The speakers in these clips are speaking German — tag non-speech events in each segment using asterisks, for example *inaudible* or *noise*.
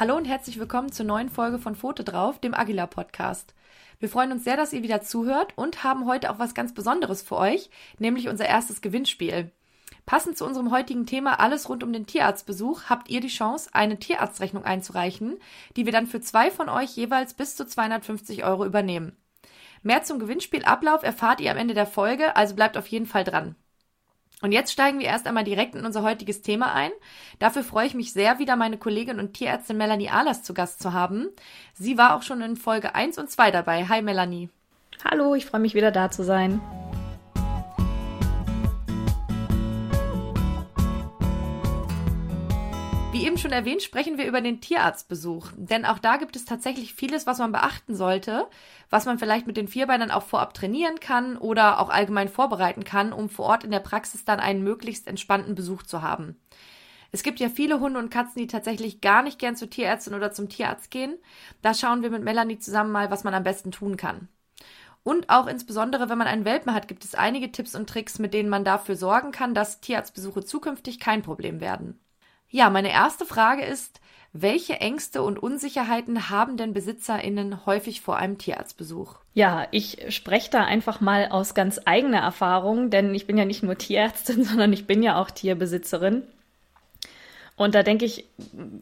Hallo und herzlich willkommen zur neuen Folge von Foto drauf, dem Agila Podcast. Wir freuen uns sehr, dass ihr wieder zuhört und haben heute auch was ganz Besonderes für euch, nämlich unser erstes Gewinnspiel. Passend zu unserem heutigen Thema alles rund um den Tierarztbesuch habt ihr die Chance, eine Tierarztrechnung einzureichen, die wir dann für zwei von euch jeweils bis zu 250 Euro übernehmen. Mehr zum Gewinnspielablauf erfahrt ihr am Ende der Folge, also bleibt auf jeden Fall dran. Und jetzt steigen wir erst einmal direkt in unser heutiges Thema ein. Dafür freue ich mich sehr, wieder meine Kollegin und Tierärztin Melanie Ahlers zu Gast zu haben. Sie war auch schon in Folge 1 und 2 dabei. Hi Melanie. Hallo, ich freue mich wieder da zu sein. Wie eben schon erwähnt, sprechen wir über den Tierarztbesuch. Denn auch da gibt es tatsächlich vieles, was man beachten sollte, was man vielleicht mit den Vierbeinern auch vorab trainieren kann oder auch allgemein vorbereiten kann, um vor Ort in der Praxis dann einen möglichst entspannten Besuch zu haben. Es gibt ja viele Hunde und Katzen, die tatsächlich gar nicht gern zur Tierärztin oder zum Tierarzt gehen. Da schauen wir mit Melanie zusammen mal, was man am besten tun kann. Und auch insbesondere, wenn man einen Welpen hat, gibt es einige Tipps und Tricks, mit denen man dafür sorgen kann, dass Tierarztbesuche zukünftig kein Problem werden. Ja, meine erste Frage ist, welche Ängste und Unsicherheiten haben denn BesitzerInnen häufig vor einem Tierarztbesuch? Ja, ich spreche da einfach mal aus ganz eigener Erfahrung, denn ich bin ja nicht nur Tierärztin, *laughs* sondern ich bin ja auch Tierbesitzerin. Und da denke ich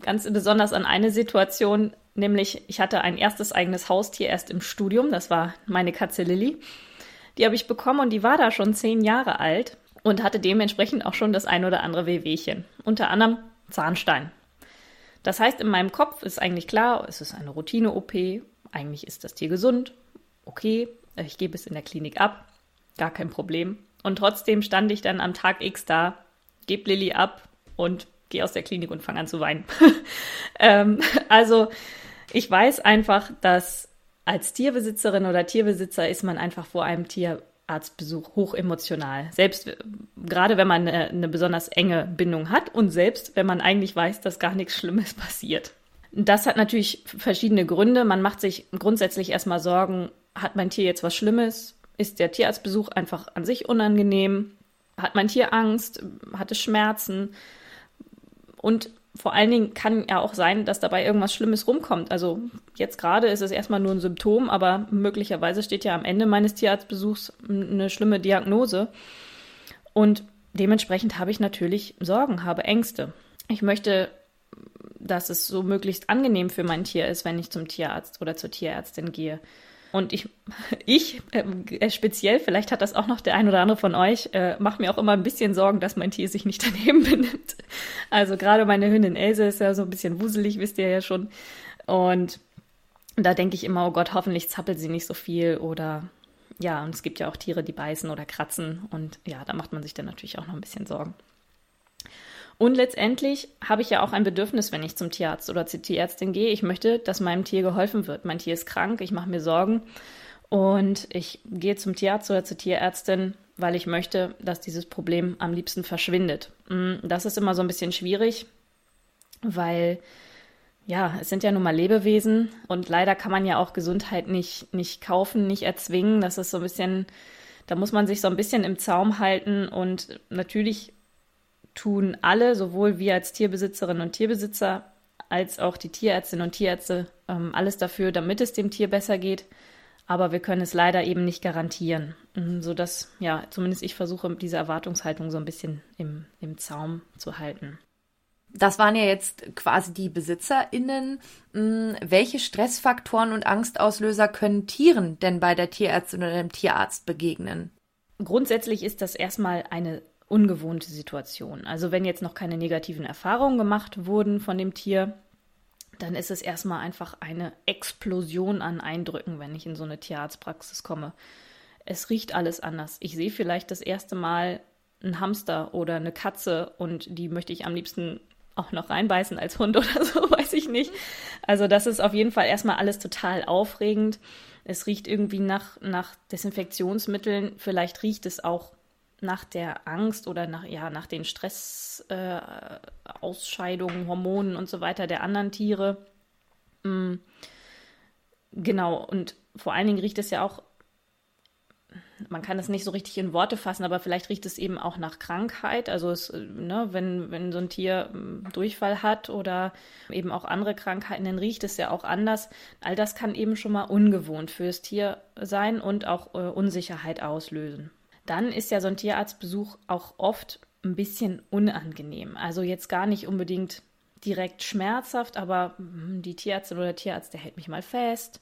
ganz besonders an eine Situation, nämlich ich hatte ein erstes eigenes Haustier erst im Studium, das war meine Katze Lilly. Die habe ich bekommen und die war da schon zehn Jahre alt und hatte dementsprechend auch schon das ein oder andere Wehwehchen. Unter anderem Zahnstein. Das heißt, in meinem Kopf ist eigentlich klar, es ist eine Routine-OP, eigentlich ist das Tier gesund, okay, ich gebe es in der Klinik ab, gar kein Problem. Und trotzdem stand ich dann am Tag X da, gebe Lilly ab und gehe aus der Klinik und fange an zu weinen. *laughs* ähm, also ich weiß einfach, dass als Tierbesitzerin oder Tierbesitzer ist man einfach vor einem Tier Arztbesuch hochemotional. Selbst äh, gerade wenn man eine, eine, besonders enge Bindung hat und selbst wenn man eigentlich weiß, dass gar nichts Schlimmes *laughs* passiert. Das hat natürlich verschiedene Gründe. Man macht sich grundsätzlich erstmal Sorgen, hat mein Tier jetzt was Schlimmes? Ist der Tierarztbesuch einfach an sich unangenehm? Hat mein Tier Angst? Hat es Schmerzen? Und vor allen Dingen kann ja auch sein, dass dabei irgendwas Schlimmes rumkommt. Also jetzt gerade ist es erstmal nur ein Symptom, aber möglicherweise steht ja am Ende meines Tierarztbesuchs eine schlimme Diagnose. Und dementsprechend habe ich natürlich Sorgen, habe Ängste. Ich möchte, dass es so möglichst angenehm für mein Tier ist, wenn ich zum Tierarzt oder zur Tierärztin gehe. Und ich, *laughs* ich äh, speziell, vielleicht hat das auch noch der ein oder andere von euch, äh, macht mir auch immer ein bisschen Sorgen, dass mein Tier sich nicht *laughs* daneben benimmt. Also gerade meine Hündin Else ist ja so ein bisschen wuselig, wisst ihr ja schon. Und da denke ich immer, oh Gott, hoffentlich zappelt sie nicht so viel oder ja, und es gibt ja auch Tiere, die beißen oder kratzen und ja, da macht man sich dann natürlich auch noch ein bisschen Sorgen. Und letztendlich habe ich ja auch ein Bedürfnis, wenn ich zum Tierarzt oder zur Tierärztin gehe. Ich möchte, dass meinem Tier geholfen wird. Mein Tier ist krank, ich mache mir Sorgen und ich gehe zum Tierarzt oder zur Tierärztin, weil ich möchte, dass dieses Problem am liebsten verschwindet. Mm, das ist immer so ein bisschen schwierig, weil ja, es sind ja nun mal Lebewesen und leider kann man ja auch Gesundheit nicht, nicht kaufen, nicht erzwingen. Das ist so ein bisschen, da muss man sich so ein bisschen im Zaum halten und natürlich tun alle, sowohl wir als Tierbesitzerinnen und Tierbesitzer als auch die Tierärztinnen und Tierärzte, ähm, alles dafür, damit es dem Tier besser geht. Aber wir können es leider eben nicht garantieren, mhm, sodass, ja, zumindest ich versuche, diese Erwartungshaltung so ein bisschen im, im Zaum zu halten. Das waren ja jetzt quasi die BesitzerInnen. Mhm, welche Stressfaktoren und Angstauslöser können Tieren denn bei der Tierärztin oder dem Tierarzt begegnen? Grundsätzlich ist das erstmal eine ungewohnte Situation. Also wenn jetzt noch keine negativen Erfahrungen gemacht wurden von dem Tier, dann ist es erstmal einfach eine Explosion an Eindrücken, wenn ich in so eine Tierarztpraxis komme. Es riecht alles anders. Ich sehe vielleicht das erste Mal einen Hamster oder eine Katze und die möchte ich am liebsten auch noch reinbeißen als Hund *laughs* oder so, weiß ich nicht. Also das ist auf jeden Fall erstmal alles total aufregend. Es riecht irgendwie nach, nach Desinfektionsmitteln. Vielleicht riecht es auch nach der Angst oder nach, ja, nach den Stressausscheidungen, äh, Hormonen und so weiter der anderen Tiere. Mhm. Genau, und vor allen Dingen riecht es ja auch man kann es nicht so richtig in Worte fassen, aber vielleicht riecht es eben auch nach Krankheit. Also es, ne, wenn, wenn so ein Tier hm, Durchfall hat oder eben auch andere Krankheiten, dann riecht es ja auch anders. All das kann eben schon mal ungewohnt fürs Tier sein und auch äh, Unsicherheit auslösen. Dann ist ja so ein Tierarztbesuch auch oft ein bisschen unangenehm. Also jetzt gar nicht unbedingt direkt schmerzhaft, aber hm, die Tierärztin oder der Tierarzt, der hält mich mal fest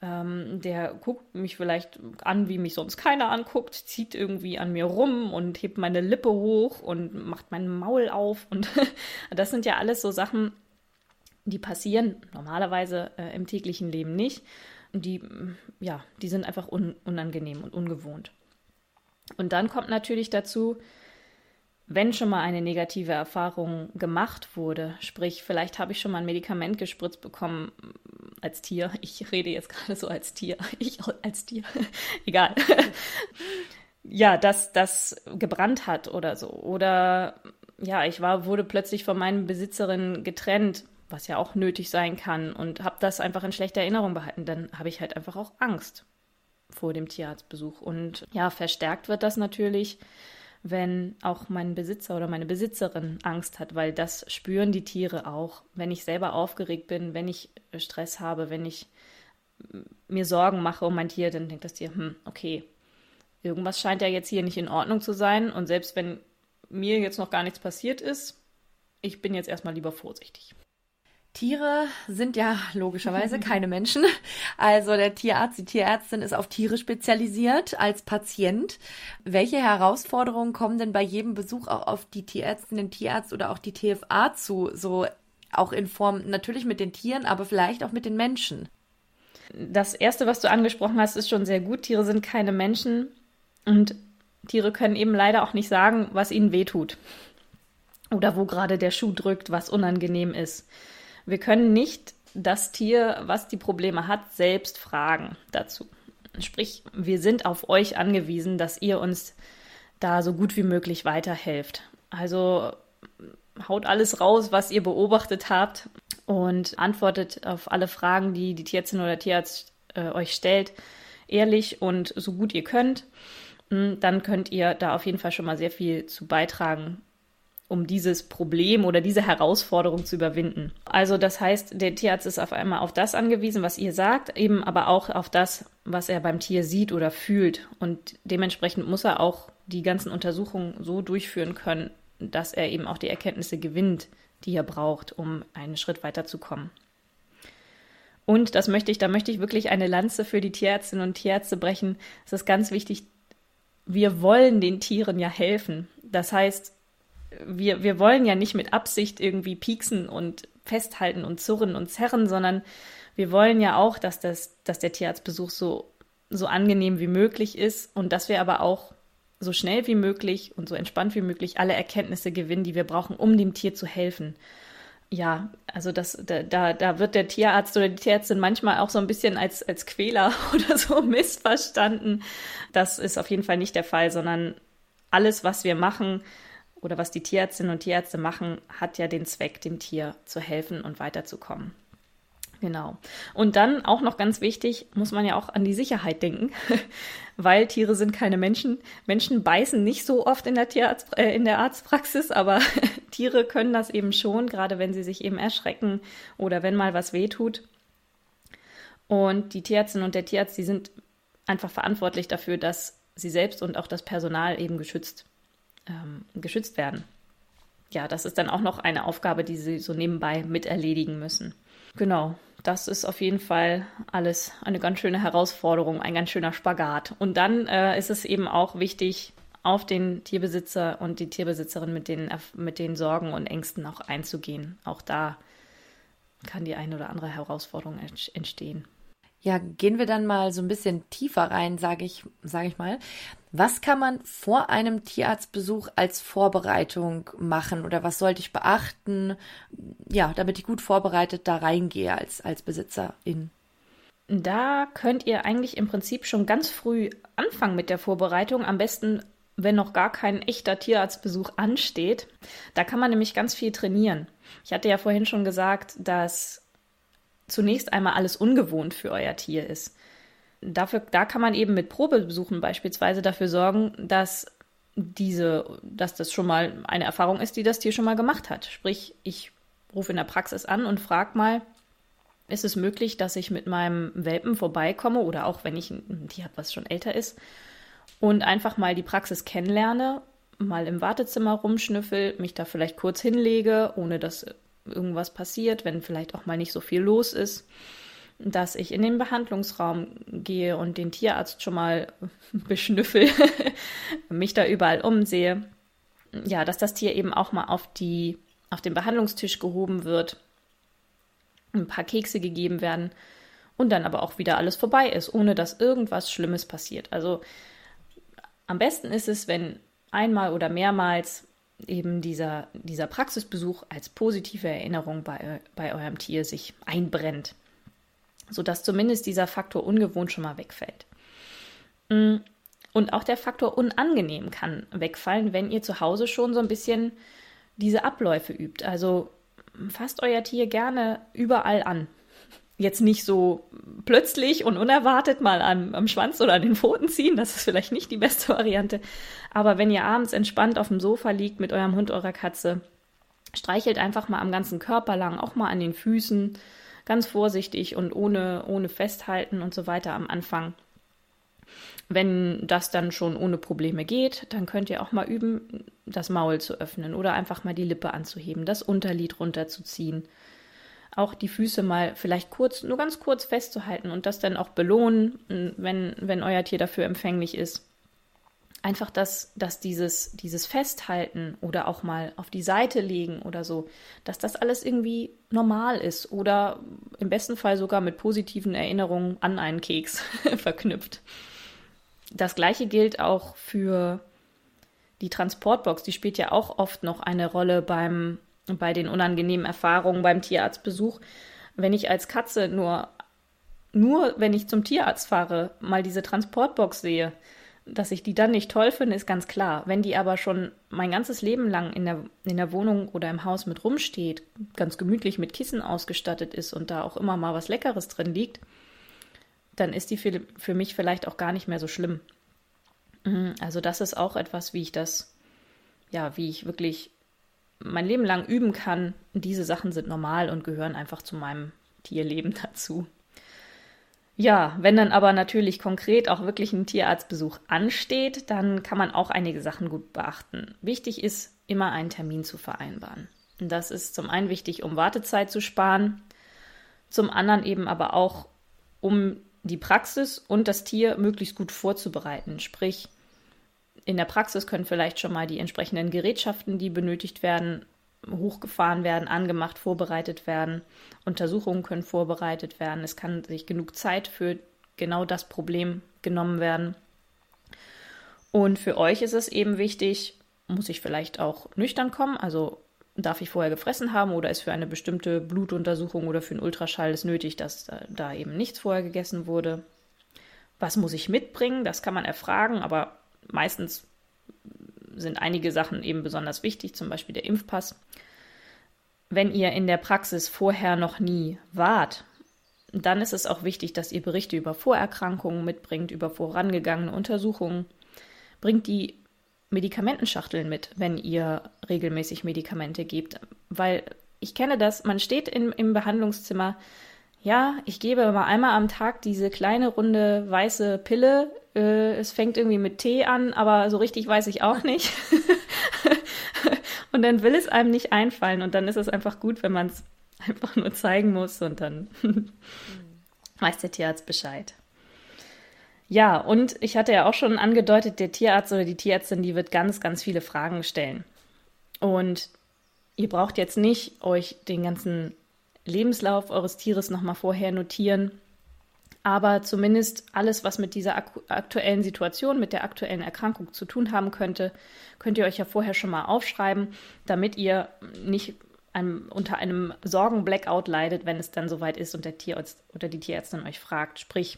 ähm, der guckt mich vielleicht an, wie mich sonst keiner anguckt, zieht irgendwie an mir rum und hebt meine Lippe hoch und macht mein Maul auf. Und *laughs* das sind ja alles so Sachen, die passieren normalerweise äh, im täglichen Leben nicht. Und die, ja, die sind einfach un unangenehm und ungewohnt. Und dann kommt natürlich dazu, wenn schon mal eine negative Erfahrung gemacht wurde, sprich, vielleicht habe ich schon mal ein Medikament gespritzt bekommen als Tier, *laughs* ich rede jetzt gerade so als Tier, *laughs* ich als Tier, *laughs* egal. ja, dass das gebrannt hat oder so. Oder ja, ich war, wurde plötzlich von meinen Besitzerin getrennt, was ja auch nötig sein kann, und habe das einfach in schlechter Erinnerung behalten. Dann habe ich halt einfach auch Angst vor dem Tierarztbesuch. Und ja, verstärkt wird das natürlich, wenn auch mein Besitzer oder meine Besitzerin Angst hat, weil das spüren die Tiere auch. Wenn ich selber aufgeregt bin, wenn ich Stress habe, wenn ich mir Sorgen mache um mein Tier, dann denkt das Tier, hm, okay, irgendwas scheint ja jetzt hier nicht in Ordnung zu sein. Und selbst wenn mir jetzt noch gar nichts passiert ist, ich bin jetzt erstmal lieber vorsichtig. Tiere sind ja logischerweise *laughs* keine Menschen. Also der Tierarzt, die Tierärztin ist auf Tiere spezialisiert als Patient. Welche Herausforderungen kommen denn bei jedem Besuch auch auf die Tierärztin, den Tierarzt oder auch die TFA zu? So auch in Form natürlich mit den Tieren, aber vielleicht auch mit den Menschen. Das erste, was du angesprochen hast, ist schon sehr gut. Tiere sind keine Menschen und Tiere können eben leider auch nicht sagen, was ihnen wehtut oder wo gerade der Schuh drückt, was unangenehm ist. Wir können nicht das Tier, was die Probleme hat, selbst fragen dazu. Sprich, wir sind auf euch angewiesen, dass ihr uns da so gut wie möglich weiterhelft. Also haut alles raus, was ihr beobachtet habt und antwortet auf alle Fragen, die die Tierärztin oder Tierarzt äh, euch stellt, ehrlich und so gut ihr könnt. Hm, dann könnt ihr da auf jeden Fall schon mal sehr viel zu beitragen, um dieses Problem oder diese Herausforderung zu überwinden. Also das heißt, der Tierarzt ist auf einmal auf das angewiesen, was ihr sagt, eben aber auch auf das, was er beim Tier sieht oder fühlt. Und dementsprechend muss er auch die ganzen Untersuchungen so durchführen können, dass er eben auch die Erkenntnisse gewinnt, die er braucht, um einen Schritt weiterzukommen. Und das möchte ich, da möchte ich wirklich eine Lanze für die Tierärztinnen und Tierärzte brechen. Es ist ganz wichtig, wir wollen den Tieren ja helfen. Das heißt, wir, wir wollen ja nicht mit Absicht irgendwie pieksen und festhalten und zurren und zerren, sondern wir wollen ja auch, dass, das, dass der Tierarztbesuch so, so angenehm wie möglich ist und dass wir aber auch so schnell wie möglich und so entspannt wie möglich alle Erkenntnisse gewinnen, die wir brauchen, um dem Tier zu helfen. Ja, also das, da, da wird der Tierarzt oder die Tierärztin manchmal auch so ein bisschen als, als Quäler *laughs* oder so missverstanden. Das ist auf jeden Fall nicht der Fall, sondern alles, was wir machen, oder was die Tierärztinnen und Tierärzte machen, hat ja den Zweck, dem Tier zu helfen und weiterzukommen. Genau. Und dann auch noch ganz wichtig, muss man ja auch an die Sicherheit denken, *laughs* weil Tiere sind keine Menschen. Menschen beißen nicht so oft in der, Tierarzt, äh, in der Arztpraxis, aber *laughs* Tiere können das eben schon, gerade wenn sie sich eben erschrecken oder wenn mal was wehtut. Und die Tierärztin und der Tierarzt, die sind einfach verantwortlich dafür, dass sie selbst und auch das Personal eben geschützt ähm, geschützt werden. Ja, das ist dann auch noch eine Aufgabe, die sie so nebenbei miterledigen müssen. Genau, das ist auf jeden Fall alles eine ganz schöne Herausforderung, ein ganz schöner Spagat. Und dann äh, ist es eben auch wichtig, auf den Tierbesitzer und die Tierbesitzerin mit den, mit den Sorgen und Ängsten auch einzugehen. Auch da kann die eine oder andere Herausforderung entstehen. Ja, gehen wir dann mal so ein bisschen tiefer rein, sage ich, sage ich mal. Was kann man vor einem Tierarztbesuch als Vorbereitung machen oder was sollte ich beachten, ja, damit ich gut vorbereitet da reingehe als, als Besitzerin? Da könnt ihr eigentlich im Prinzip schon ganz früh anfangen mit der Vorbereitung. Am besten, wenn noch gar kein echter Tierarztbesuch ansteht. Da kann man nämlich ganz viel trainieren. Ich hatte ja vorhin schon gesagt, dass zunächst einmal alles ungewohnt für euer Tier ist. dafür, da kann man eben mit Probebesuchen beispielsweise dafür sorgen, dass diese, dass das schon mal eine Erfahrung ist, die das Tier schon mal gemacht hat. Sprich, ich rufe in der Praxis an und frage mal, ist es möglich, dass ich mit meinem Welpen vorbeikomme oder auch wenn ich ein Tier habe, was schon älter ist, und einfach mal die Praxis kennenlerne, mal im Wartezimmer rumschnüffel, mich da vielleicht kurz hinlege, ohne dass irgendwas passiert, wenn vielleicht auch mal nicht so viel los ist, dass ich in den Behandlungsraum gehe und den Tierarzt schon mal *laughs* beschnüffel, *laughs* mich da überall umsehe. Ja, dass das Tier eben auch mal auf die auf den Behandlungstisch gehoben wird, ein paar Kekse gegeben werden und dann aber auch wieder alles vorbei ist, ohne dass irgendwas Schlimmes passiert. Also am besten ist es, wenn einmal oder mehrmals eben dieser, dieser Praxisbesuch als positive Erinnerung bei, bei eurem Tier sich einbrennt, sodass zumindest dieser Faktor ungewohnt schon mal wegfällt. Mm, und auch der Faktor unangenehm kann wegfallen, wenn ihr zu Hause schon so ein bisschen diese Abläufe übt. Also fasst euer Tier gerne überall an jetzt nicht so plötzlich und unerwartet mal am, am Schwanz oder an den Pfoten ziehen, das ist vielleicht nicht die beste Variante. Aber wenn ihr abends entspannt auf dem Sofa liegt mit eurem Hund, eurer Katze, streichelt einfach mal am ganzen Körper lang, auch mal an den Füßen, ganz vorsichtig und ohne, ohne Festhalten und so weiter am Anfang. Wenn das dann schon ohne Probleme geht, dann könnt ihr auch mal üben, das Maul zu öffnen oder einfach mal die Lippe anzuheben, das Unterlid runterzuziehen auch die Füße mal vielleicht kurz, nur ganz kurz festzuhalten und das dann auch belohnen, wenn, wenn euer Tier dafür empfänglich ist. Einfach, dass, dass dieses, dieses Festhalten oder auch mal auf die Seite legen oder so, dass das alles irgendwie normal ist oder im besten Fall sogar mit positiven Erinnerungen an einen Keks *laughs* verknüpft. Das gleiche gilt auch für die Transportbox. Die spielt ja auch oft noch eine Rolle beim bei den unangenehmen Erfahrungen beim Tierarztbesuch, wenn ich als Katze nur, nur wenn ich zum Tierarzt fahre, mal diese Transportbox sehe, dass ich die dann nicht toll finde, ist ganz klar. Wenn die aber schon mein ganzes Leben lang in der, in der Wohnung oder im Haus mit rumsteht, ganz gemütlich mit Kissen ausgestattet ist und da auch immer mal was Leckeres drin liegt, dann ist die für, für mich vielleicht auch gar nicht mehr so schlimm. Mhm, also das ist auch etwas, wie ich das, ja, wie ich wirklich mein Leben lang üben kann. Diese Sachen sind normal und gehören einfach zu meinem Tierleben dazu. Ja, wenn dann aber natürlich konkret auch wirklich ein Tierarztbesuch ansteht, dann kann man auch einige Sachen gut beachten. Wichtig ist, immer einen Termin zu vereinbaren. Das ist zum einen wichtig, um Wartezeit zu sparen, zum anderen eben aber auch, um die Praxis und das Tier möglichst gut vorzubereiten. Sprich, in der Praxis können vielleicht schon mal die entsprechenden Gerätschaften, die benötigt werden, hochgefahren werden, angemacht, vorbereitet werden. Untersuchungen können vorbereitet werden. Es kann sich genug Zeit für genau das Problem genommen werden. Und für euch ist es eben wichtig, muss ich vielleicht auch nüchtern kommen, also darf ich vorher gefressen haben oder ist für eine bestimmte Blutuntersuchung oder für einen Ultraschall es nötig, dass da eben nichts vorher gegessen wurde. Was muss ich mitbringen? Das kann man erfragen, aber meistens sind einige Sachen eben besonders wichtig, zum Beispiel der Impfpass. Wenn ihr in der Praxis vorher noch nie wart, dann ist es auch wichtig, dass ihr Berichte über Vorerkrankungen mitbringt, über vorangegangene Untersuchungen. Bringt die Medikamentenschachteln mit, wenn ihr regelmäßig Medikamente gebt. Weil ich kenne das, man steht in, im Behandlungszimmer, ja, ich gebe mal einmal am Tag diese kleine runde weiße Pille. Äh, es fängt irgendwie mit Tee an, aber so richtig weiß ich auch nicht. *laughs* und dann will es einem nicht einfallen und dann ist es einfach gut, wenn man es einfach nur zeigen muss und dann *laughs* weiß der Tierarzt Bescheid. Ja, und ich hatte ja auch schon angedeutet, der Tierarzt oder die Tierärztin, die wird ganz, ganz viele Fragen stellen. Und ihr braucht jetzt nicht euch den ganzen Lebenslauf eures Tieres nochmal vorher notieren. Aber zumindest alles, was mit dieser aktuellen Situation, mit der aktuellen Erkrankung zu tun haben könnte, könnt ihr euch ja vorher schon mal aufschreiben, damit ihr nicht einem, unter einem Sorgen-Blackout leidet, wenn es dann soweit ist und der Tierarzt oder die Tierärztin euch fragt. Sprich,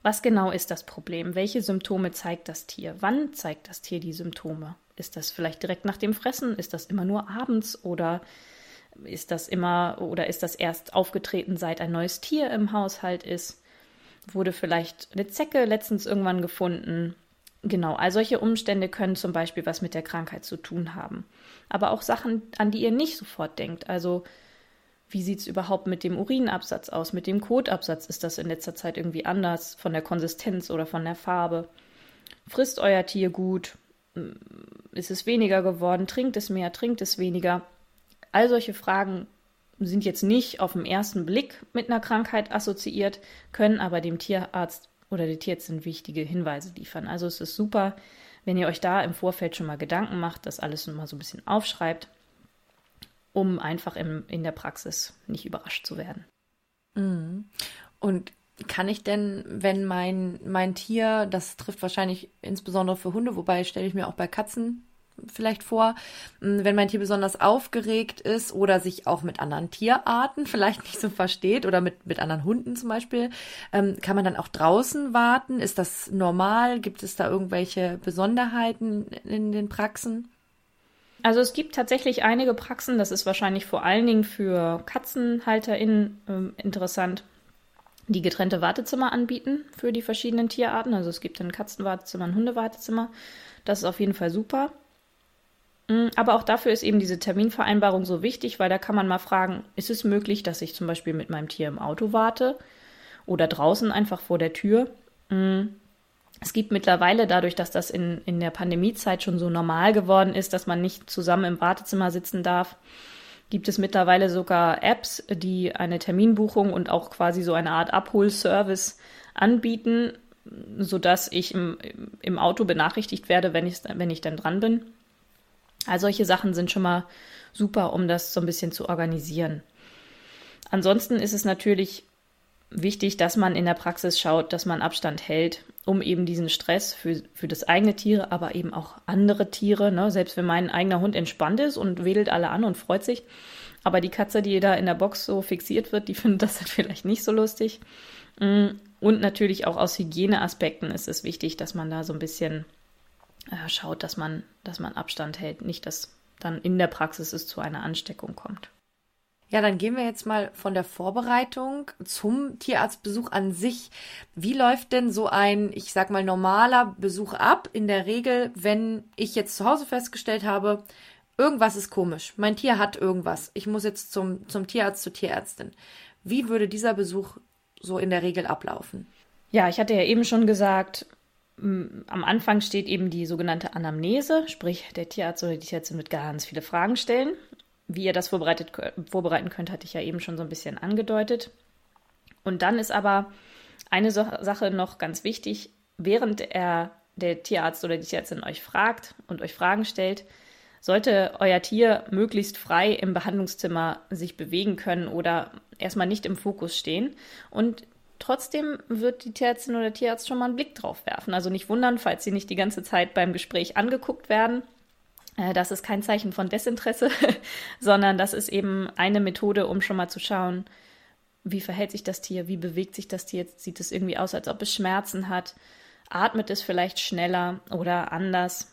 was genau ist das Problem? Welche Symptome zeigt das Tier? Wann zeigt das Tier die Symptome? Ist das vielleicht direkt nach dem Fressen? Ist das immer nur abends oder ist das immer oder ist das erst aufgetreten, seit ein neues Tier im Haushalt ist? Wurde vielleicht eine Zecke letztens irgendwann gefunden? Genau, all solche Umstände können zum Beispiel was mit der Krankheit zu tun haben. Aber auch Sachen, an die ihr nicht sofort denkt. Also, wie sieht es überhaupt mit dem Urinabsatz aus? Mit dem Kotabsatz ist das in letzter Zeit irgendwie anders von der Konsistenz oder von der Farbe? Frisst euer Tier gut? Ist es weniger geworden? Trinkt es mehr? Trinkt es weniger? All solche Fragen sind jetzt nicht auf den ersten Blick mit einer Krankheit assoziiert, können aber dem Tierarzt oder der Tierärztin wichtige Hinweise liefern. Also es ist super, wenn ihr euch da im Vorfeld schon mal Gedanken macht, das alles mal so ein bisschen aufschreibt, um einfach im, in der Praxis nicht überrascht zu werden. Mhm. Und kann ich denn, wenn mein, mein Tier, das trifft wahrscheinlich insbesondere für Hunde, wobei stelle ich mir auch bei Katzen vielleicht vor, wenn mein Tier besonders aufgeregt ist oder sich auch mit anderen Tierarten *laughs* vielleicht nicht so versteht oder mit, mit anderen Hunden zum Beispiel, ähm, kann man dann auch draußen warten? Ist das normal? Gibt es da irgendwelche Besonderheiten in den Praxen? Also es gibt tatsächlich einige Praxen, das ist wahrscheinlich vor allen Dingen für KatzenhalterInnen äh, interessant, die getrennte Wartezimmer anbieten für die verschiedenen Tierarten. Also es gibt ein Katzenwartezimmer, ein Hundewartezimmer. Das ist auf jeden Fall super. Mm, aber auch dafür ist eben diese Terminvereinbarung so wichtig, weil da kann man mal fragen, ist es möglich, dass ich zum Beispiel mit meinem Tier im Auto warte oder draußen einfach vor der Tür? Mm, es gibt mittlerweile dadurch, dass das in, in der Pandemiezeit schon so normal geworden ist, dass man nicht zusammen im Wartezimmer sitzen darf, gibt es mittlerweile sogar Apps, die eine Terminbuchung und auch quasi so eine Art Abholservice anbieten, sodass ich im, im Auto benachrichtigt werde, wenn ich, wenn ich dann dran bin. All solche Sachen sind schon mal super, um das so ein bisschen zu organisieren. Ansonsten ist es natürlich wichtig, dass man in der Praxis schaut, dass man Abstand hält, um eben diesen Stress für, für das eigene Tier, aber eben auch andere Tiere, ne? selbst wenn mein eigener Hund entspannt ist und wedelt alle an und freut sich, aber die Katze, die da in der Box so fixiert wird, die *laughs* findet das dann vielleicht nicht so lustig. Mm, und natürlich auch aus Hygieneaspekten ist es wichtig, dass man da so ein bisschen äh, schaut, dass man, dass man Abstand hält, nicht dass dann in der Praxis es zu einer Ansteckung kommt. Ja, dann gehen wir jetzt mal von der Vorbereitung zum Tierarztbesuch an sich. Wie läuft denn so ein, ich sag mal, normaler Besuch ab? In der Regel, wenn ich jetzt zu Hause festgestellt habe, irgendwas ist komisch. Mein Tier hat irgendwas. Ich muss jetzt zum, zum Tierarzt, zur Tierärztin. Wie würde dieser Besuch so in der Regel ablaufen? Ja, ich hatte ja eben schon gesagt, am Anfang steht eben die sogenannte Anamnese, sprich der Tierarzt oder die Tierärztin wird ganz viele Fragen stellen. Wie ihr das vorbereiten könnt, hatte ich ja eben schon so ein bisschen angedeutet. Und dann ist aber eine Sache noch ganz wichtig. Während er, der Tierarzt oder die Tierärztin euch fragt und euch Fragen stellt, sollte euer Tier möglichst frei im Behandlungszimmer sich bewegen können oder erstmal nicht im Fokus stehen. Und Trotzdem wird die Tierärztin oder Tierarzt schon mal einen Blick drauf werfen. Also nicht wundern, falls sie nicht die ganze Zeit beim Gespräch angeguckt werden. Äh, das ist kein Zeichen von Desinteresse, *laughs* sondern das ist eben eine Methode, um schon mal zu schauen, wie verhält sich das Tier, wie bewegt sich das Tier. Sieht es irgendwie aus, als ob es Schmerzen hat? Atmet es vielleicht schneller oder anders?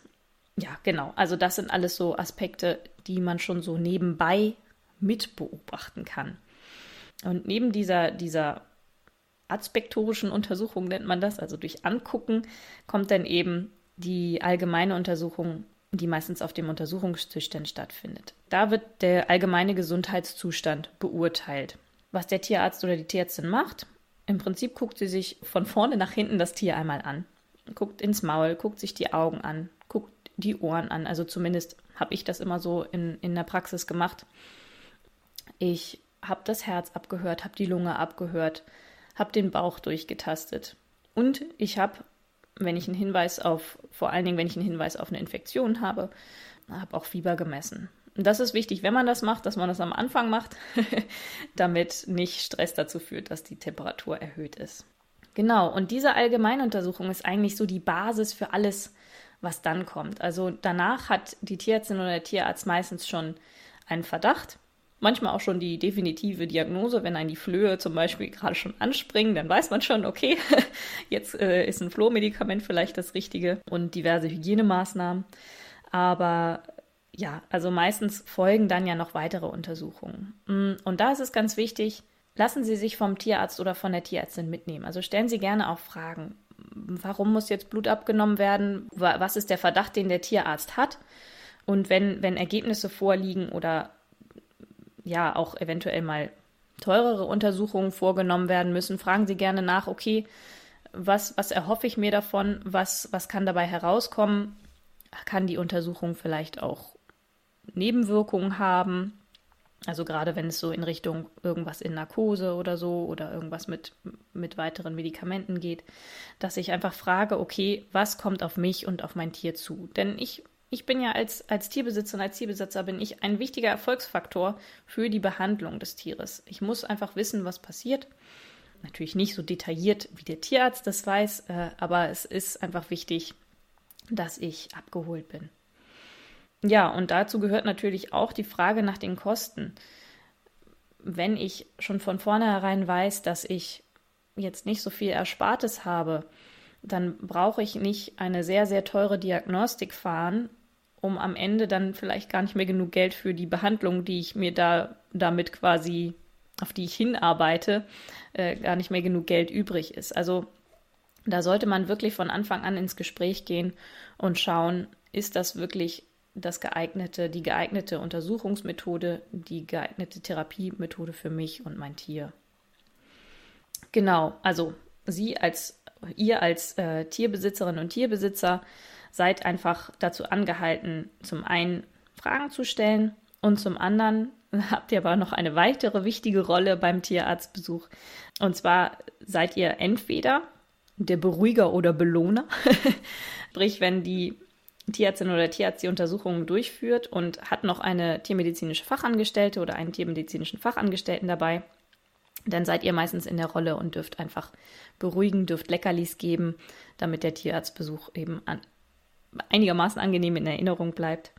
Ja, genau. Also das sind alles so Aspekte, die man schon so nebenbei mit beobachten kann. Und neben dieser, dieser aspektorischen Untersuchung nennt man das, also durch Angucken, kommt dann eben die allgemeine Untersuchung, die meistens auf dem Untersuchungstisch dann stattfindet. Da wird der allgemeine Gesundheitszustand beurteilt. Was der Tierarzt oder die Tierärztin macht, im Prinzip guckt sie sich von vorne nach hinten das Tier einmal an. Guckt ins Maul, guckt sich die Augen an, guckt die Ohren an. Also zumindest habe ich das immer so in, in der Praxis gemacht. Ich habe das Herz abgehört, habe die Lunge abgehört, habe den Bauch durchgetastet. Und ich habe, wenn ich einen Hinweis auf, vor allen Dingen, wenn ich einen Hinweis auf eine Infektion habe, habe auch Fieber gemessen. Und das ist wichtig, wenn man das macht, dass man das am Anfang macht, *laughs* damit nicht Stress dazu führt, dass die Temperatur erhöht ist. Genau, und diese Allgemeinuntersuchung ist eigentlich so die Basis für alles, was dann kommt. Also danach hat die Tierärztin oder der Tierarzt meistens schon einen Verdacht manchmal auch schon die definitive Diagnose. Wenn einen die Flöhe zum Beispiel gerade schon anspringen, dann weiß man schon, okay, *laughs* jetzt äh, ist ein Flohmedikament vielleicht das Richtige und diverse Hygienemaßnahmen. Aber ja, also meistens folgen dann ja noch weitere Untersuchungen. Mm, und da ist es ganz wichtig, lassen Sie sich vom Tierarzt oder von der Tierärztin mitnehmen. Also stellen Sie gerne auch Fragen. Warum muss jetzt Blut abgenommen werden? Was ist der Verdacht, den der Tierarzt hat? Und wenn, wenn Ergebnisse vorliegen oder ja auch eventuell mal teurere Untersuchungen vorgenommen werden müssen, fragen Sie gerne nach, okay, was, was erhoffe ich mir davon? Was, was kann dabei herauskommen? Kann die Untersuchung vielleicht auch Nebenwirkungen haben? Also gerade wenn es so in Richtung irgendwas in Narkose oder so oder irgendwas mit, mit weiteren Medikamenten geht, dass ich einfach frage, okay, was kommt auf mich und auf mein Tier zu? Denn ich, ich bin ja als, als Tierbesitzer und als Tierbesitzer bin ich ein wichtiger Erfolgsfaktor für die Behandlung des Tieres. Ich muss einfach wissen, was passiert. Natürlich nicht so detailliert, wie der Tierarzt das weiß, äh, aber es ist einfach wichtig, dass ich abgeholt bin. Ja, und dazu gehört natürlich auch die Frage nach den Kosten. Wenn ich schon von vornherein weiß, dass ich jetzt nicht so viel Erspartes habe, dann brauche ich nicht eine sehr, sehr teure Diagnostik fahren, um am Ende dann vielleicht gar nicht mehr genug Geld für die Behandlung, die ich mir da damit quasi, auf die ich hinarbeite, äh, gar nicht mehr genug Geld übrig ist. Also da sollte man wirklich von Anfang an ins Gespräch gehen und schauen, ist das wirklich das geeignete, die geeignete Untersuchungsmethode, die geeignete Therapiemethode für mich und mein Tier. Genau, also Sie als ihr als äh, Tierbesitzerin und Tierbesitzer seid einfach dazu angehalten, zum einen Fragen zu stellen und zum anderen *laughs* habt ihr aber noch eine weitere wichtige Rolle beim Tierarztbesuch. Und zwar seid ihr entweder der Beruhiger oder Belohner. *laughs* Sprich, wenn die Tierärztin oder Tierarzt die Untersuchungen durchführt und hat noch eine tiermedizinische Fachangestellte oder einen tiermedizinischen Fachangestellten dabei, dann seid ihr meistens in der Rolle und dürft einfach beruhigen, dürft Leckerlis geben, damit der Tierarztbesuch eben an, einigermaßen angenehm in Erinnerung bleibt.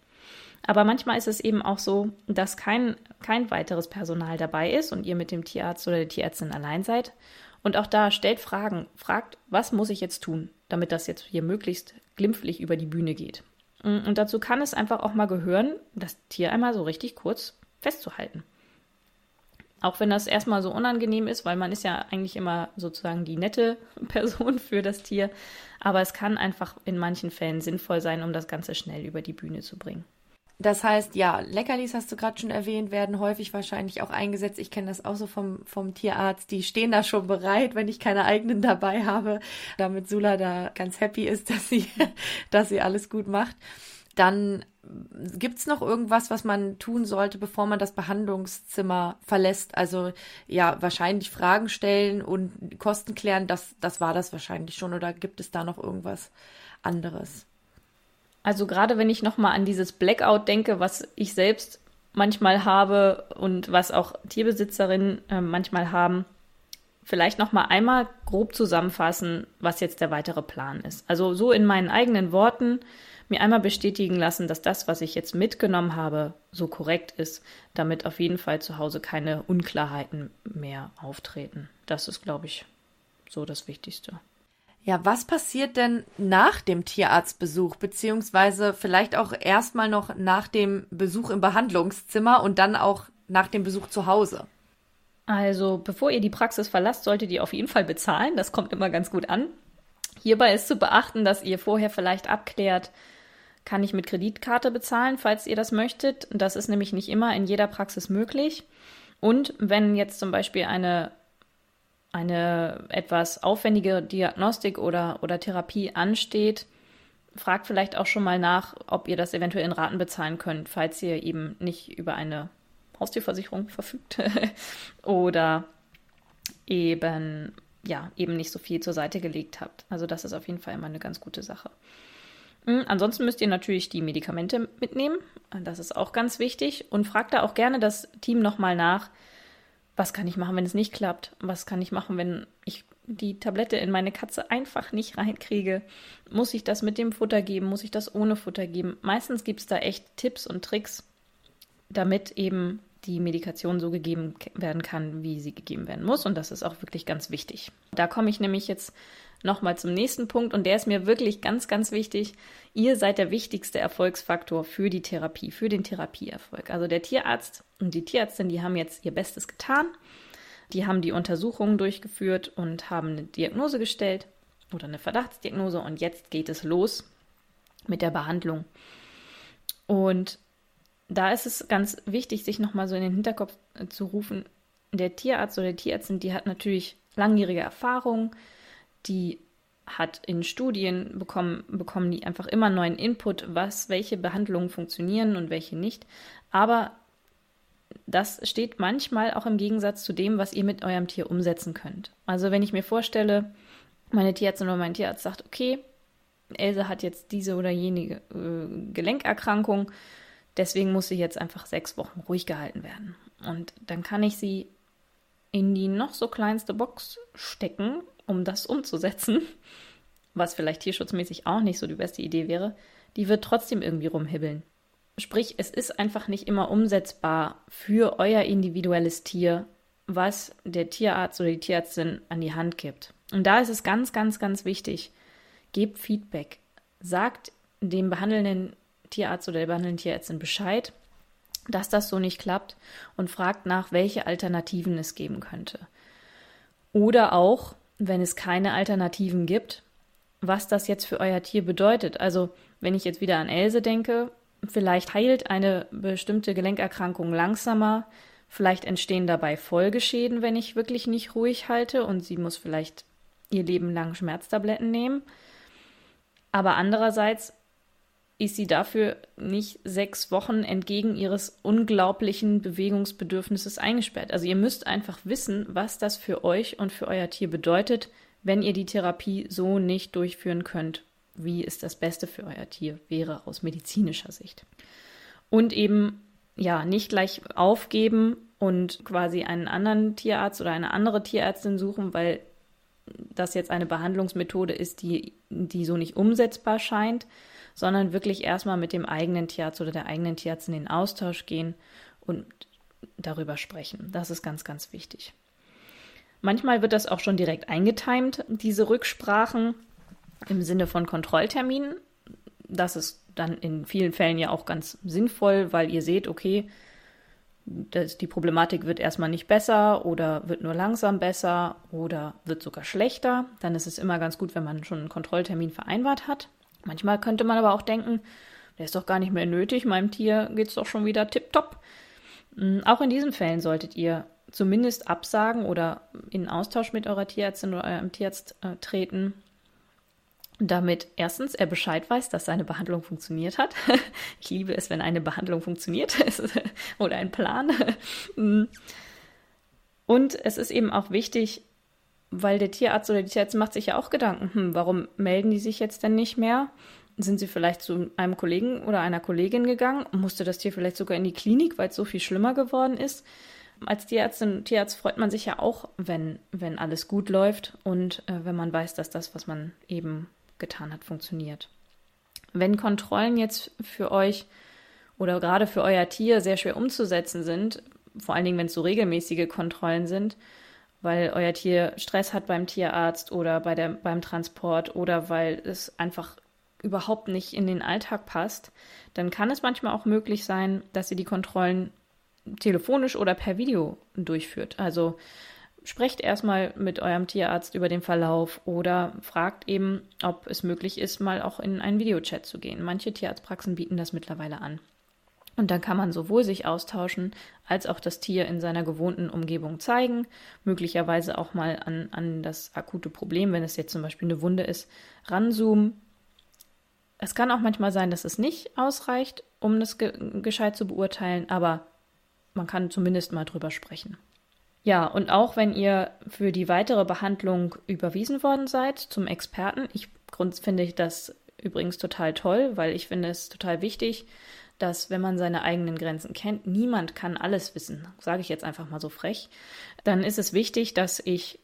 Aber manchmal ist es eben auch so, dass kein, kein weiteres Personal dabei ist und ihr mit dem Tierarzt oder der Tierärztin allein seid. Und auch da stellt Fragen. Fragt, was muss ich jetzt tun, damit das jetzt hier möglichst glimpflich über die Bühne geht. Und dazu kann es einfach auch mal gehören, das Tier einmal so richtig kurz festzuhalten. Auch wenn das erstmal so unangenehm ist, weil man ist ja eigentlich immer sozusagen die nette *laughs* Person für das Tier. Aber es kann einfach in manchen Fällen sinnvoll sein, um das Ganze schnell über die Bühne zu bringen. Das heißt, ja, Leckerlis hast du gerade schon erwähnt, werden häufig wahrscheinlich auch eingesetzt. Ich kenne das auch so vom, vom Tierarzt. Die stehen da schon bereit, wenn ich keine eigenen dabei habe, damit Sula da ganz happy ist, *laughs* dass sie, dass sie alles gut macht. Dann gibt's noch irgendwas, was man tun sollte, bevor man das Behandlungszimmer verlässt? Also ja, wahrscheinlich Fragen stellen und Kosten klären, das, das war das wahrscheinlich schon. Oder gibt es da noch irgendwas anderes? Also gerade wenn ich nochmal an dieses Blackout denke, was ich selbst manchmal habe und was auch Tierbesitzerinnen äh, manchmal haben, vielleicht nochmal einmal grob zusammenfassen, was jetzt der weitere Plan ist. Also so in meinen eigenen Worten mir einmal bestätigen lassen, dass das, was ich jetzt mitgenommen habe, so korrekt ist, damit auf jeden Fall zu Hause keine Unklarheiten mehr auftreten. Das ist, glaube ich, so das Wichtigste. Ja, was passiert denn nach dem Tierarztbesuch, beziehungsweise vielleicht auch erstmal noch nach dem Besuch im Behandlungszimmer und dann auch nach dem Besuch zu Hause? Also, bevor ihr die Praxis verlasst, solltet ihr auf jeden Fall bezahlen. Das kommt immer ganz gut an. Hierbei ist zu beachten, dass ihr vorher vielleicht abklärt, kann ich mit Kreditkarte bezahlen, falls ihr das möchtet. Das ist nämlich nicht immer in jeder Praxis möglich. Und wenn jetzt zum Beispiel eine eine etwas aufwendige Diagnostik oder, oder Therapie ansteht, fragt vielleicht auch schon mal nach, ob ihr das eventuell in Raten bezahlen könnt, falls ihr eben nicht über eine Haustierversicherung verfügt *laughs* oder eben ja eben nicht so viel zur Seite gelegt habt. Also das ist auf jeden Fall immer eine ganz gute Sache. Hm, ansonsten müsst ihr natürlich die Medikamente mitnehmen. Das ist auch ganz wichtig. Und fragt da auch gerne das Team nochmal nach, was kann ich machen, wenn es nicht klappt? Was kann ich machen, wenn ich die Tablette in meine Katze einfach nicht reinkriege? Muss ich das mit dem Futter geben? Muss ich das ohne Futter geben? Meistens gibt es da echt Tipps und Tricks, damit eben die Medikation so gegeben werden kann, wie sie gegeben werden muss. Und das ist auch wirklich ganz wichtig. Da komme ich nämlich jetzt nochmal zum nächsten Punkt und der ist mir wirklich ganz, ganz wichtig. Ihr seid der wichtigste Erfolgsfaktor für die Therapie, für den Therapieerfolg. Also der Tierarzt und die Tierärztin, die haben jetzt ihr Bestes getan. Die haben die Untersuchungen durchgeführt und haben eine Diagnose gestellt oder eine Verdachtsdiagnose und jetzt geht es los mit der Behandlung. Und da ist es ganz wichtig, sich nochmal so in den Hinterkopf zu rufen, der Tierarzt oder die Tierärztin, die hat natürlich langjährige Erfahrung, die hat in Studien bekommen, bekommen die einfach immer neuen Input, was, welche Behandlungen funktionieren und welche nicht. Aber das steht manchmal auch im Gegensatz zu dem, was ihr mit eurem Tier umsetzen könnt. Also wenn ich mir vorstelle, meine Tierärztin oder mein Tierarzt sagt, okay, Else hat jetzt diese oder jene äh, Gelenkerkrankung, deswegen muss sie jetzt einfach sechs Wochen ruhig gehalten werden. Und dann kann ich sie in die noch so kleinste Box stecken, um das umzusetzen, *laughs* was vielleicht tierschutzmäßig auch nicht so die beste Idee wäre, die wird trotzdem irgendwie rumhibbeln. Sprich, es ist einfach nicht immer umsetzbar für euer individuelles Tier, was der Tierarzt oder die Tierärztin an die Hand gibt. Und da ist es ganz, ganz, ganz wichtig, gebt Feedback. Sagt dem behandelnden Tierarzt oder der behandelnden Tierärztin Bescheid, dass das so nicht klappt und fragt nach, welche Alternativen es geben könnte. Oder auch, wenn es keine Alternativen gibt, was das jetzt für euer Tier bedeutet. Also, wenn ich jetzt wieder an Else denke, vielleicht heilt eine bestimmte Gelenkerkrankung langsamer, vielleicht entstehen dabei Folgeschäden, wenn ich wirklich nicht ruhig halte und sie muss vielleicht ihr Leben lang Schmerztabletten nehmen. Aber andererseits ist sie dafür nicht sechs Wochen entgegen ihres unglaublichen Bewegungsbedürfnisses eingesperrt. Also ihr müsst einfach wissen, was das für euch und für euer Tier bedeutet, wenn ihr die Therapie so nicht durchführen könnt, wie es das Beste für euer Tier wäre aus medizinischer Sicht. Und eben ja, nicht gleich aufgeben und quasi einen anderen Tierarzt oder eine andere Tierärztin suchen, weil das jetzt eine Behandlungsmethode ist, die, die so nicht umsetzbar scheint, sondern wirklich erstmal mit dem eigenen Tierarzt oder der eigenen Tierärztin in den Austausch gehen und darüber sprechen. Das ist ganz, ganz wichtig. Manchmal wird das auch schon direkt eingetimt, diese Rücksprachen im Sinne von Kontrollterminen. Das ist dann in vielen Fällen ja auch ganz sinnvoll, weil ihr seht, okay, das, die Problematik wird erstmal nicht besser oder wird nur langsam besser oder wird sogar schlechter. Dann ist es immer ganz gut, wenn man schon einen Kontrolltermin vereinbart hat. Manchmal könnte man aber auch denken, der ist doch gar nicht mehr nötig, meinem Tier geht es doch schon wieder tipptopp. Hm, auch in diesen Fällen solltet ihr zumindest absagen oder in Austausch mit eurer Tierärztin oder eurem Tierarzt äh, treten, damit erstens er Bescheid weiß, dass seine Behandlung funktioniert hat. *laughs* ich liebe es, wenn eine Behandlung funktioniert *laughs* oder ein Plan. Hm. *laughs* Und es ist eben auch wichtig, weil der Tierarzt oder die Tierärztin macht sich ja auch Gedanken, hm, warum melden die sich jetzt denn nicht mehr? Sind sie vielleicht zu einem Kollegen oder einer Kollegin gegangen? Musste das Tier vielleicht sogar in die Klinik, weil es so viel schlimmer geworden ist? Als Tierärztin und Tierarzt freut man sich ja auch, wenn, wenn alles gut läuft und äh, wenn man weiß, dass das, was man eben getan hat, funktioniert. Wenn Kontrollen jetzt für euch oder gerade für euer Tier sehr schwer umzusetzen sind, vor allen Dingen, wenn es so regelmäßige Kontrollen sind, weil euer Tier Stress hat beim Tierarzt oder bei der, beim Transport oder weil es einfach überhaupt nicht in den Alltag passt, dann kann es manchmal auch möglich sein, dass ihr die Kontrollen telefonisch oder per Video durchführt. Also sprecht erstmal mit eurem Tierarzt über den Verlauf oder fragt eben, ob es möglich ist, mal auch in einen Videochat zu gehen. Manche Tierarztpraxen bieten das mittlerweile an. Und dann kann man sowohl sich austauschen, als auch das Tier in seiner gewohnten Umgebung zeigen, möglicherweise auch mal an, an das akute Problem, wenn es jetzt zum Beispiel eine Wunde ist, ranzoomen. Es kann auch manchmal sein, dass es nicht ausreicht, um das ge gescheit zu beurteilen, aber man kann zumindest mal drüber sprechen. Ja, und auch wenn ihr für die weitere Behandlung überwiesen worden seid zum Experten, ich finde ich das übrigens total toll, weil ich finde es total wichtig, dass wenn man seine eigenen Grenzen kennt, niemand kann alles wissen, sage ich jetzt einfach mal so frech, dann ist es wichtig, dass ich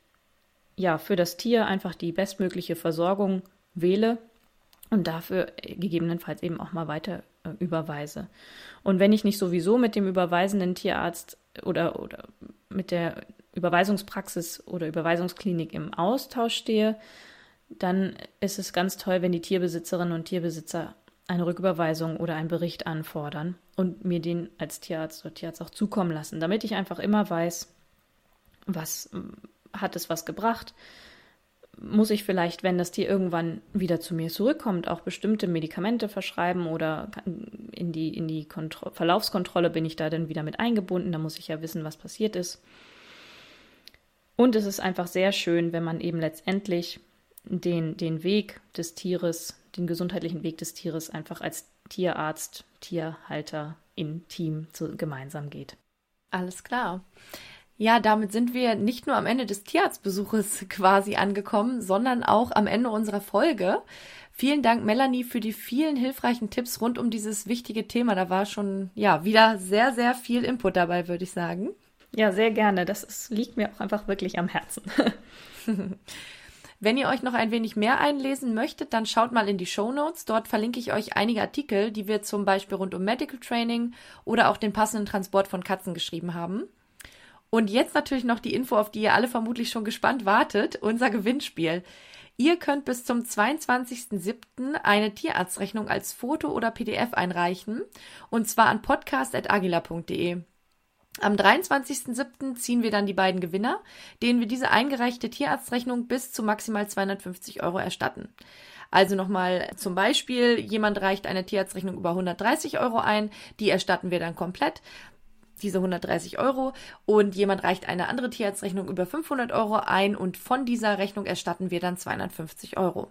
ja für das Tier einfach die bestmögliche Versorgung wähle und dafür gegebenenfalls eben auch mal weiter äh, überweise. Und wenn ich nicht sowieso mit dem überweisenden Tierarzt oder, oder mit der Überweisungspraxis oder Überweisungsklinik im Austausch stehe, dann ist es ganz toll, wenn die Tierbesitzerinnen und Tierbesitzer eine Rücküberweisung oder einen Bericht anfordern und mir den als Tierarzt oder Tierarzt auch zukommen lassen, damit ich einfach immer weiß, Was hat es was gebracht? Muss ich vielleicht, wenn das Tier irgendwann wieder zu mir zurückkommt, auch bestimmte Medikamente verschreiben oder in die, in die Kontro Verlaufskontrolle bin ich da dann wieder mit eingebunden? Da muss ich ja wissen, was passiert ist. Und es ist einfach sehr schön, wenn man eben letztendlich den, den Weg des Tieres, den gesundheitlichen Weg des Tieres einfach als Tierarzt, Tierhalter im Team zu, gemeinsam geht. Alles klar. Ja, damit sind wir nicht nur am Ende des Tierarztbesuches quasi angekommen, sondern auch am Ende unserer Folge. Vielen Dank, Melanie, für die vielen hilfreichen Tipps rund um dieses wichtige Thema. Da war schon, ja, wieder sehr, sehr viel Input dabei, würde ich sagen. Ja, sehr gerne. Das ist, liegt mir auch einfach wirklich am Herzen. *laughs* Wenn ihr euch noch ein wenig mehr einlesen möchtet, dann schaut mal in die Show Notes. Dort verlinke ich euch einige Artikel, die wir zum Beispiel rund um Medical Training oder auch den passenden Transport von Katzen geschrieben haben. Und jetzt natürlich noch die Info, auf die ihr alle vermutlich schon gespannt wartet, unser Gewinnspiel. Ihr könnt bis zum 22.07. eine Tierarztrechnung als Foto oder PDF einreichen, und zwar an podcast.agila.de. Am 23.07. ziehen wir dann die beiden Gewinner, denen wir diese eingereichte Tierarztrechnung bis zu maximal 250 Euro erstatten. Also nochmal zum Beispiel, jemand reicht eine Tierarztrechnung über 130 Euro ein, die erstatten wir dann komplett, diese 130 Euro, und jemand reicht eine andere Tierarztrechnung über 500 Euro ein und von dieser Rechnung erstatten wir dann 250 Euro.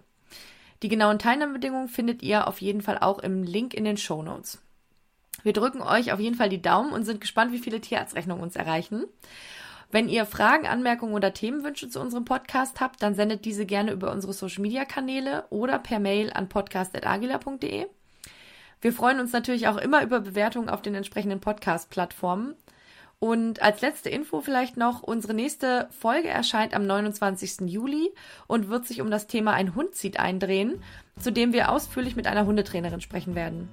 Die genauen Teilnahmebedingungen findet ihr auf jeden Fall auch im Link in den Show Notes. Wir drücken euch auf jeden Fall die Daumen und sind gespannt, wie viele Tierarztrechnungen uns erreichen. Wenn ihr Fragen, Anmerkungen oder Themenwünsche zu unserem Podcast habt, dann sendet diese gerne über unsere Social Media Kanäle oder per Mail an podcast.agila.de. Wir freuen uns natürlich auch immer über Bewertungen auf den entsprechenden Podcast-Plattformen. Und als letzte Info vielleicht noch, unsere nächste Folge erscheint am 29. Juli und wird sich um das Thema Ein Hund zieht eindrehen, zu dem wir ausführlich mit einer Hundetrainerin sprechen werden.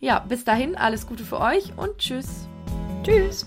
Ja, bis dahin alles Gute für euch und tschüss. Tschüss.